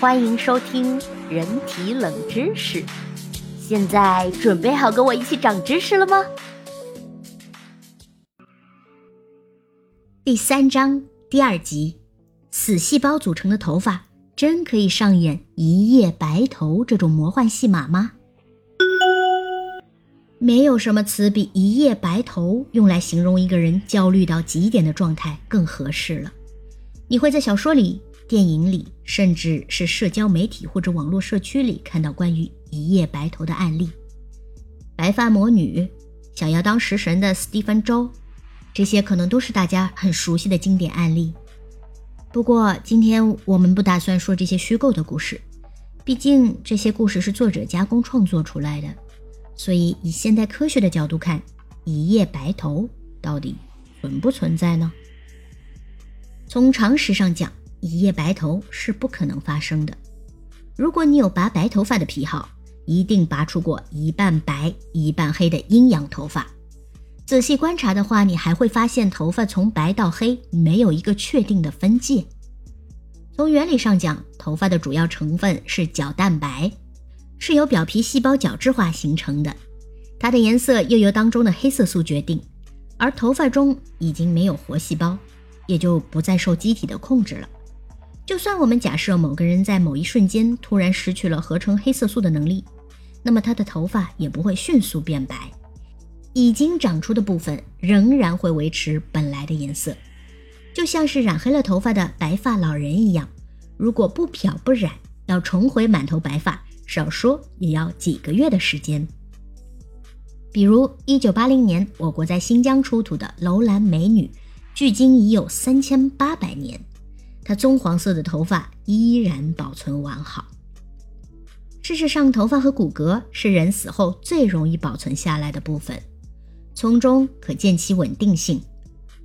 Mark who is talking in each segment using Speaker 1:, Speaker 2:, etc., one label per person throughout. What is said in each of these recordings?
Speaker 1: 欢迎收听人体冷知识。现在准备好跟我一起长知识了吗？
Speaker 2: 第三章第二集：死细胞组成的头发真可以上演一夜白头这种魔幻戏码吗？没有什么词比“一夜白头”用来形容一个人焦虑到极点的状态更合适了。你会在小说里、电影里，甚至是社交媒体或者网络社区里看到关于一夜白头的案例。白发魔女、想要当食神的斯蒂芬·周，这些可能都是大家很熟悉的经典案例。不过，今天我们不打算说这些虚构的故事，毕竟这些故事是作者加工创作出来的。所以，以现代科学的角度看，一夜白头到底存不存在呢？从常识上讲，一夜白头是不可能发生的。如果你有拔白头发的癖好，一定拔出过一半白一半黑的阴阳头发。仔细观察的话，你还会发现头发从白到黑没有一个确定的分界。从原理上讲，头发的主要成分是角蛋白。是由表皮细胞角质化形成的，它的颜色又由当中的黑色素决定。而头发中已经没有活细胞，也就不再受机体的控制了。就算我们假设某个人在某一瞬间突然失去了合成黑色素的能力，那么他的头发也不会迅速变白，已经长出的部分仍然会维持本来的颜色，就像是染黑了头发的白发老人一样。如果不漂不染，要重回满头白发。少说也要几个月的时间。比如，一九八零年我国在新疆出土的楼兰美女，距今已有三千八百年，他棕黄色的头发依然保存完好。事实上，头发和骨骼是人死后最容易保存下来的部分，从中可见其稳定性，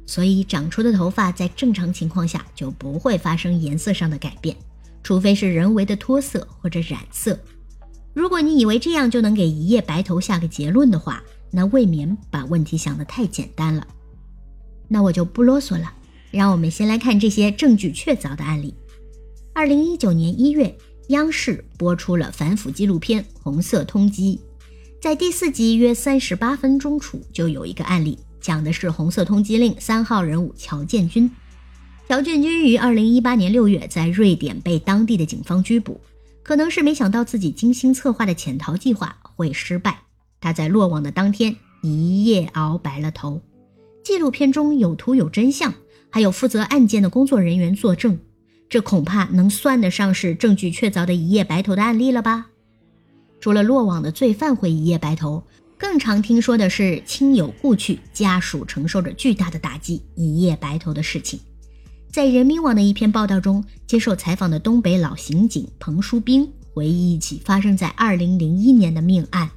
Speaker 2: 所以长出的头发在正常情况下就不会发生颜色上的改变，除非是人为的脱色或者染色。如果你以为这样就能给一夜白头下个结论的话，那未免把问题想得太简单了。那我就不啰嗦了，让我们先来看这些证据确凿的案例。二零一九年一月，央视播出了反腐纪录片《红色通缉》，在第四集约三十八分钟处就有一个案例，讲的是红色通缉令三号人物乔建军。乔建军于二零一八年六月在瑞典被当地的警方拘捕。可能是没想到自己精心策划的潜逃计划会失败，他在落网的当天一夜熬白了头。纪录片中有图有真相，还有负责案件的工作人员作证，这恐怕能算得上是证据确凿的一夜白头的案例了吧？除了落网的罪犯会一夜白头，更常听说的是亲友故去，家属承受着巨大的打击，一夜白头的事情。在人民网的一篇报道中，接受采访的东北老刑警彭书兵回忆一起发生在2001年的命案：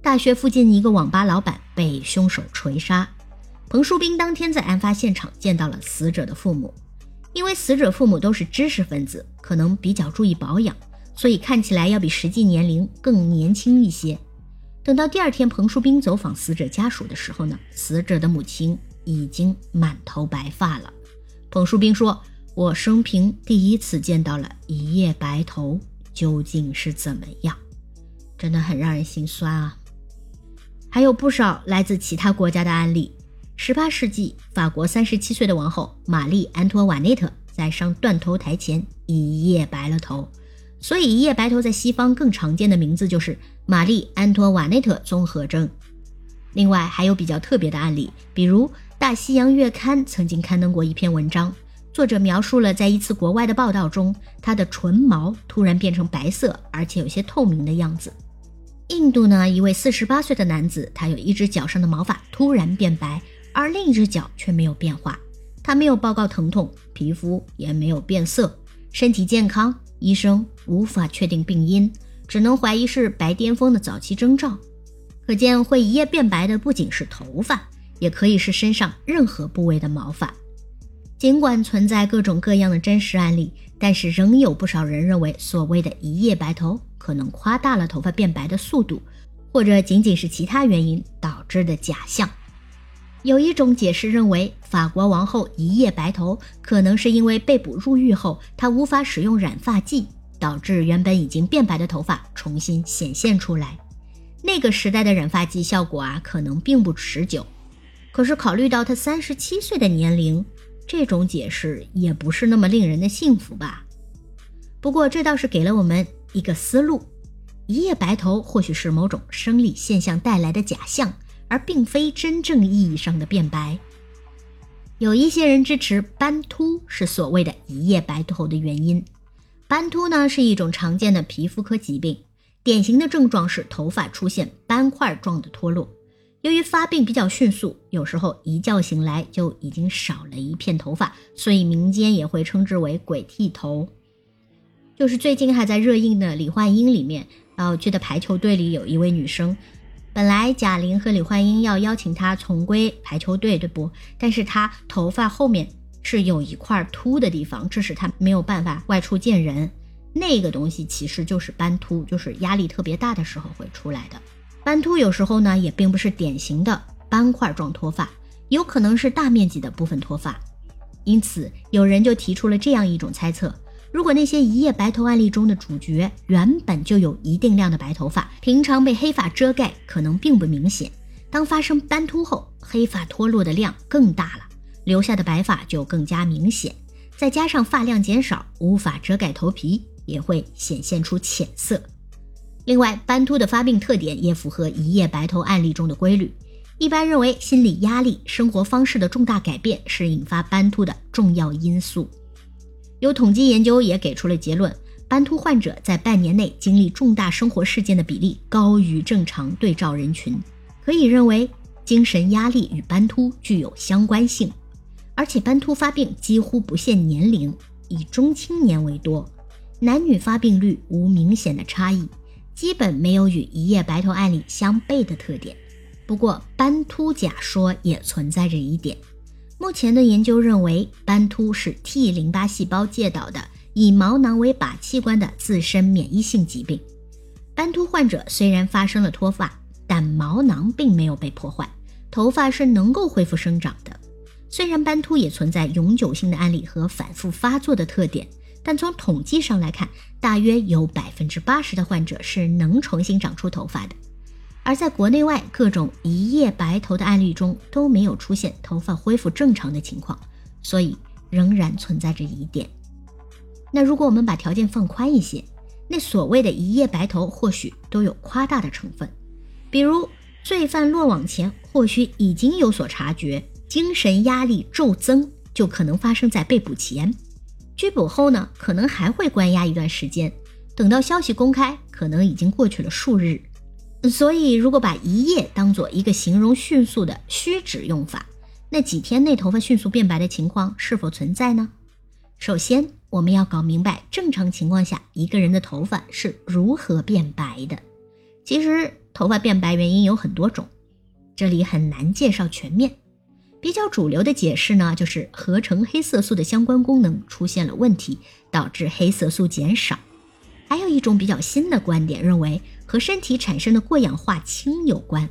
Speaker 2: 大学附近一个网吧老板被凶手锤杀。彭书兵当天在案发现场见到了死者的父母，因为死者父母都是知识分子，可能比较注意保养，所以看起来要比实际年龄更年轻一些。等到第二天，彭书兵走访死者家属的时候呢，死者的母亲已经满头白发了。彭书兵说：“我生平第一次见到了一夜白头，究竟是怎么样？真的很让人心酸啊！”还有不少来自其他国家的案例。18世纪，法国37岁的王后玛丽·安托瓦内特在上断头台前一夜白了头，所以一夜白头在西方更常见的名字就是玛丽·安托瓦内特综合征。另外还有比较特别的案例，比如。《大西洋月刊》曾经刊登过一篇文章，作者描述了在一次国外的报道中，他的唇毛突然变成白色，而且有些透明的样子。印度呢，一位四十八岁的男子，他有一只脚上的毛发突然变白，而另一只脚却没有变化。他没有报告疼痛，皮肤也没有变色，身体健康。医生无法确定病因，只能怀疑是白癜风的早期征兆。可见会一夜变白的不仅是头发。也可以是身上任何部位的毛发。尽管存在各种各样的真实案例，但是仍有不少人认为，所谓的一夜白头可能夸大了头发变白的速度，或者仅仅是其他原因导致的假象。有一种解释认为，法国王后一夜白头，可能是因为被捕入狱后，她无法使用染发剂，导致原本已经变白的头发重新显现出来。那个时代的染发剂效果啊，可能并不持久。可是考虑到她三十七岁的年龄，这种解释也不是那么令人的信服吧？不过这倒是给了我们一个思路：一夜白头或许是某种生理现象带来的假象。而并非真正意义上的变白。有一些人支持斑秃是所谓的一夜白头的原因。斑秃呢是一种常见的皮肤科疾病，典型的症状是头发出现斑块状的脱落。由于发病比较迅速，有时候一觉醒来就已经少了一片头发，所以民间也会称之为“鬼剃头”。就是最近还在热映的《李焕英》里面，我记得排球队里有一位女生。本来贾玲和李焕英要邀请她重归排球队，对不？但是她头发后面是有一块秃的地方，致使她没有办法外出见人。那个东西其实就是斑秃，就是压力特别大的时候会出来的。斑秃有时候呢也并不是典型的斑块状脱发，有可能是大面积的部分脱发。因此，有人就提出了这样一种猜测。如果那些一夜白头案例中的主角原本就有一定量的白头发，平常被黑发遮盖可能并不明显，当发生斑秃后，黑发脱落的量更大了，留下的白发就更加明显。再加上发量减少，无法遮盖头皮，也会显现出浅色。另外，斑秃的发病特点也符合一夜白头案例中的规律。一般认为，心理压力、生活方式的重大改变是引发斑秃的重要因素。有统计研究也给出了结论：斑秃患者在半年内经历重大生活事件的比例高于正常对照人群，可以认为精神压力与斑秃具有相关性。而且斑秃发病几乎不限年龄，以中青年为多，男女发病率无明显的差异，基本没有与一夜白头案例相悖的特点。不过斑秃假说也存在着一点。目前的研究认为，斑秃是 T 淋巴细胞介导的以毛囊为靶器官的自身免疫性疾病。斑秃患者虽然发生了脱发，但毛囊并没有被破坏，头发是能够恢复生长的。虽然斑秃也存在永久性的案例和反复发作的特点，但从统计上来看，大约有百分之八十的患者是能重新长出头发的。而在国内外各种一夜白头的案例中都没有出现头发恢复正常的情况，所以仍然存在着疑点。那如果我们把条件放宽一些，那所谓的一夜白头或许都有夸大的成分，比如罪犯落网前或许已经有所察觉，精神压力骤增就可能发生在被捕前，拘捕后呢可能还会关押一段时间，等到消息公开，可能已经过去了数日。所以，如果把一夜当做一个形容迅速的虚指用法，那几天内头发迅速变白的情况是否存在呢？首先，我们要搞明白正常情况下一个人的头发是如何变白的。其实，头发变白原因有很多种，这里很难介绍全面。比较主流的解释呢，就是合成黑色素的相关功能出现了问题，导致黑色素减少。还有一种比较新的观点认为。和身体产生的过氧化氢有关，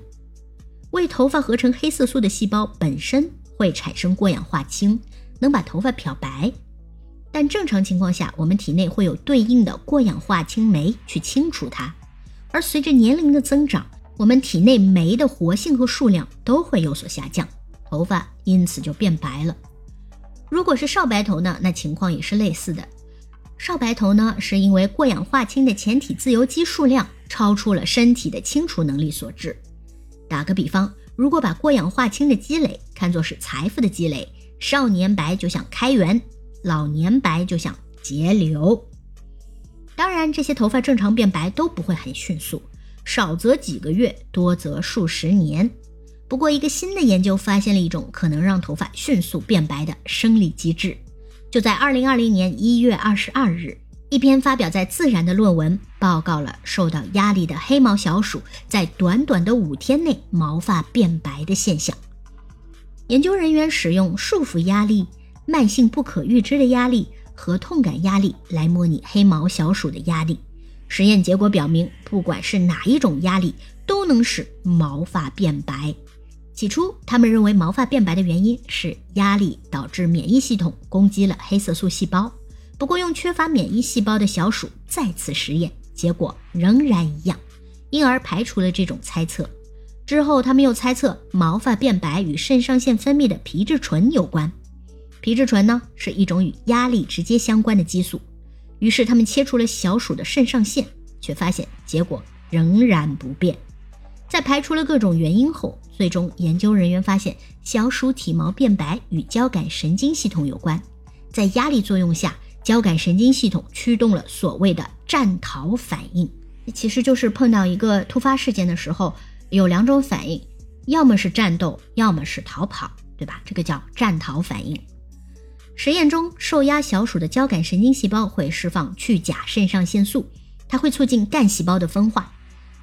Speaker 2: 为头发合成黑色素的细胞本身会产生过氧化氢，能把头发漂白。但正常情况下，我们体内会有对应的过氧化氢酶去清除它。而随着年龄的增长，我们体内酶的活性和数量都会有所下降，头发因此就变白了。如果是少白头呢，那情况也是类似的。少白头呢，是因为过氧化氢的前体自由基数量。超出了身体的清除能力所致。打个比方，如果把过氧化氢的积累看作是财富的积累，少年白就像开源，老年白就像节流。当然，这些头发正常变白都不会很迅速，少则几个月，多则数十年。不过，一个新的研究发现了一种可能让头发迅速变白的生理机制。就在二零二零年一月二十二日。一篇发表在《自然》的论文报告了受到压力的黑毛小鼠在短短的五天内毛发变白的现象。研究人员使用束缚压力、慢性不可预知的压力和痛感压力来模拟黑毛小鼠的压力。实验结果表明，不管是哪一种压力，都能使毛发变白。起初，他们认为毛发变白的原因是压力导致免疫系统攻击了黑色素细胞。不过，用缺乏免疫细胞的小鼠再次实验，结果仍然一样，因而排除了这种猜测。之后，他们又猜测毛发变白与肾上腺分泌的皮质醇有关。皮质醇呢，是一种与压力直接相关的激素。于是，他们切除了小鼠的肾上腺，却发现结果仍然不变。在排除了各种原因后，最终研究人员发现，小鼠体毛变白与交感神经系统有关。在压力作用下，交感神经系统驱动了所谓的战逃反应，其实就是碰到一个突发事件的时候，有两种反应，要么是战斗，要么是逃跑，对吧？这个叫战逃反应。实验中，受压小鼠的交感神经细胞会释放去甲肾上腺素，它会促进干细胞的分化。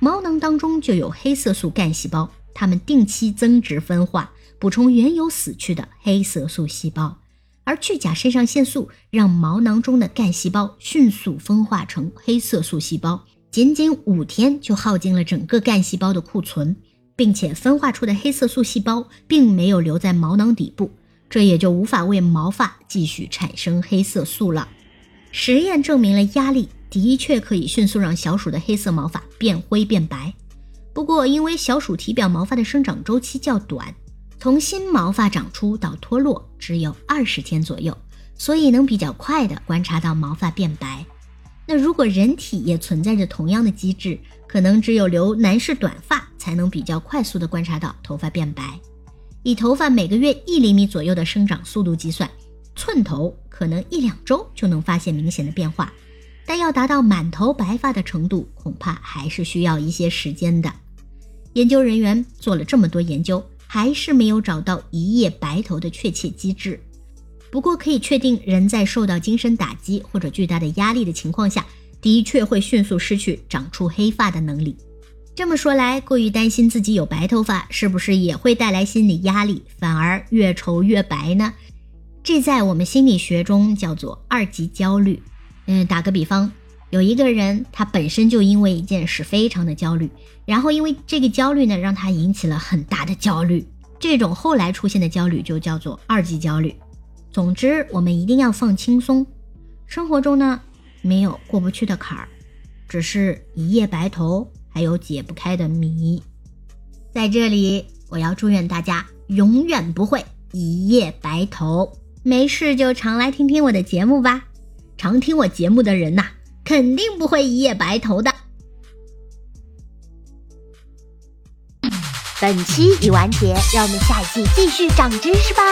Speaker 2: 毛囊当中就有黑色素干细胞，它们定期增殖分化，补充原有死去的黑色素细胞。而去甲肾上腺素让毛囊中的干细胞迅速分化成黑色素细胞，仅仅五天就耗尽了整个干细胞的库存，并且分化出的黑色素细胞并没有留在毛囊底部，这也就无法为毛发继续产生黑色素了。实验证明了压力。的确可以迅速让小鼠的黑色毛发变灰变白，不过因为小鼠体表毛发的生长周期较短，从新毛发长出到脱落只有二十天左右，所以能比较快的观察到毛发变白。那如果人体也存在着同样的机制，可能只有留男士短发才能比较快速的观察到头发变白。以头发每个月一厘米左右的生长速度计算，寸头可能一两周就能发现明显的变化。但要达到满头白发的程度，恐怕还是需要一些时间的。研究人员做了这么多研究，还是没有找到一夜白头的确切机制。不过可以确定，人在受到精神打击或者巨大的压力的情况下，的确会迅速失去长出黑发的能力。这么说来，过于担心自己有白头发，是不是也会带来心理压力，反而越愁越白呢？这在我们心理学中叫做二级焦虑。嗯，打个比方，有一个人，他本身就因为一件事非常的焦虑，然后因为这个焦虑呢，让他引起了很大的焦虑。这种后来出现的焦虑就叫做二级焦虑。总之，我们一定要放轻松。生活中呢，没有过不去的坎儿，只是一夜白头，还有解不开的谜。在这里，我要祝愿大家永远不会一夜白头。没事就常来听听我的节目吧。常听我节目的人呐，肯定不会一夜白头的。
Speaker 1: 本期已完结，让我们下一期继续长知识吧。